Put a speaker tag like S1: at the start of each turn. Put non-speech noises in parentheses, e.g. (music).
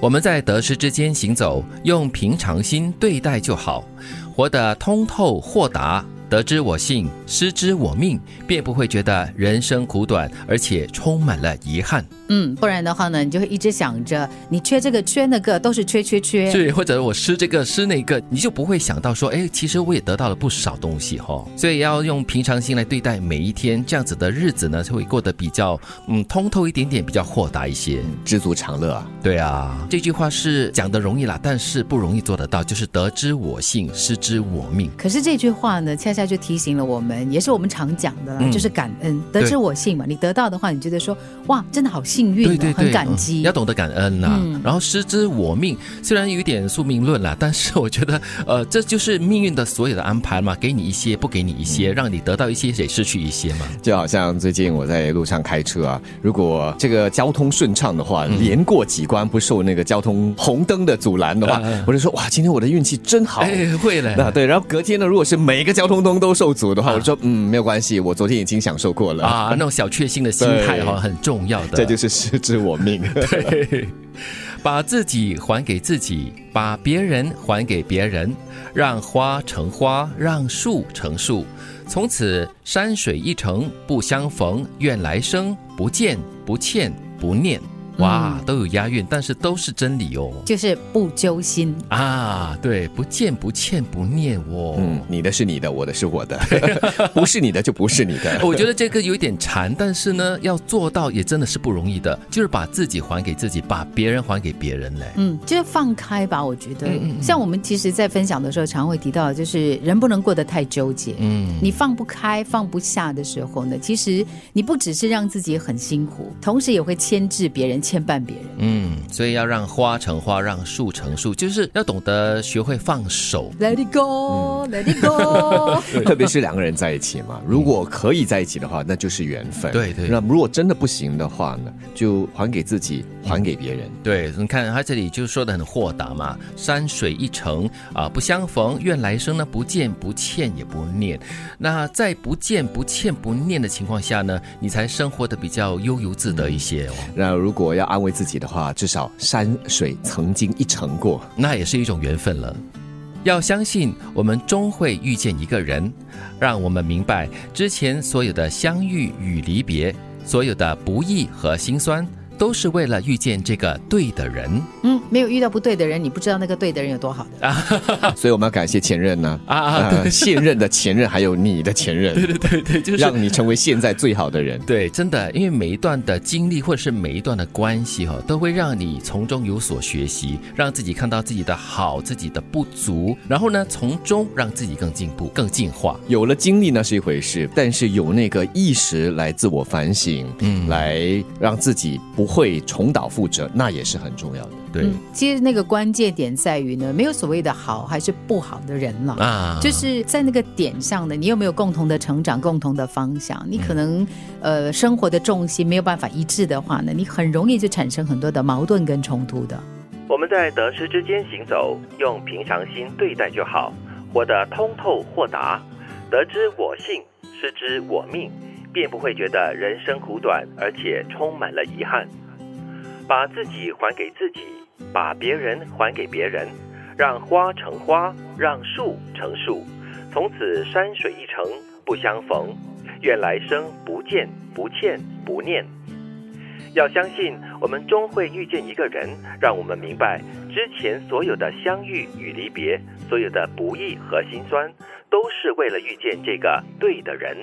S1: 我们在得失之间行走，用平常心对待就好，活得通透豁达。得之我幸，失之我命，便不会觉得人生苦短，而且充满了遗憾。
S2: 嗯，不然的话呢，你就会一直想着你缺这个缺那个，都是缺缺缺。
S1: 对，或者我失这个失那个，你就不会想到说，哎，其实我也得到了不少东西哈。所以要用平常心来对待每一天，这样子的日子呢，就会过得比较嗯通透一点点，比较豁达一些，
S3: 知足常乐啊。
S1: 对啊，这句话是讲的容易啦，但是不容易做得到，就是得之我幸，失之我命。
S2: 可是这句话呢，恰恰就提醒了我们，也是我们常讲的，就是感恩，得之我幸嘛。你得到的话，你觉得说，哇，真的好幸运，
S1: 对对对，
S2: 很感激，
S1: 要懂得感恩呐。然后失之我命，虽然有点宿命论啦，但是我觉得，呃，这就是命运的所有的安排嘛，给你一些，不给你一些，让你得到一些，也失去一些嘛。
S3: 就好像最近我在路上开车啊，如果这个交通顺畅的话，连过几关不受那个交通红灯的阻拦的话，我就说哇，今天我的运气真好。
S1: 哎，会嘞。
S3: 那对，然后隔天呢，如果是每一个交通灯都受阻的话，我说嗯，没有关系，我昨天已经享受过了
S1: 啊。那种小确幸的心态哈，很重要的。
S3: 这就是失之我命。(laughs)
S1: 对，把自己还给自己，把别人还给别人，让花成花，让树成树，从此山水一程不相逢，愿来生不见不欠不念。哇，都有押韵，但是都是真理哦。
S2: 就是不揪心
S1: 啊，对，不见不欠不念哦。
S3: 嗯，你的是你的，我的是我的，(laughs) 不是你的就不是你的。(laughs)
S1: 我觉得这个有点馋，但是呢，要做到也真的是不容易的，就是把自己还给自己，把别人还给别人嘞。
S2: 嗯，就是放开吧。我觉得，像我们其实，在分享的时候，常会提到，就是人不能过得太纠结。嗯，你放不开、放不下的时候呢，其实你不只是让自己很辛苦，同时也会牵制别人。牵绊别人，
S1: 嗯，所以要让花成花，让树成树，就是要懂得学会放手
S2: ，Let it go，Let it go。(laughs)
S3: 特别是两个人在一起嘛，如果可以在一起的话，那就是缘分。
S1: 对对。
S3: 那如果真的不行的话呢，就还给自己，还给别人。
S1: 对，你看他这里就说的很豁达嘛，山水一程啊，不相逢，愿来生呢不见不欠也不念。那在不见不欠不念的情况下呢，你才生活的比较悠游自得一些哦。
S3: 那如果要安慰自己的话，至少山水曾经一程过，
S1: 那也是一种缘分了。要相信，我们终会遇见一个人，让我们明白之前所有的相遇与离别，所有的不易和心酸。都是为了遇见这个对的人。
S2: 嗯，没有遇到不对的人，你不知道那个对的人有多好的啊。(laughs)
S3: 所以我们要感谢前任呢。啊啊，现任的前任，还有你的前任。(laughs)
S1: 对对对 (laughs) 对，就是
S3: 让你成为现在最好的人。
S1: 对，真的，因为每一段的经历或者是每一段的关系哈，都会让你从中有所学习，让自己看到自己的好，自己的不足，然后呢，从中让自己更进步、更进化。
S3: 有了经历那是一回事，但是有那个意识来自我反省，嗯，来让自己不。会重蹈覆辙，那也是很重要的。
S1: 对，
S2: 其实那个关键点在于呢，没有所谓的好还是不好的人了啊，就是在那个点上呢，你有没有共同的成长、共同的方向？你可能呃，生活的重心没有办法一致的话呢，你很容易就产生很多的矛盾跟冲突的。
S1: 我们在得失之间行走，用平常心对待就好，活得通透豁达，得之我幸，失之我命。便不会觉得人生苦短，而且充满了遗憾。把自己还给自己，把别人还给别人，让花成花，让树成树，从此山水一程不相逢，愿来生不见不欠不念。要相信，我们终会遇见一个人，让我们明白之前所有的相遇与离别，所有的不易和心酸，都是为了遇见这个对的人。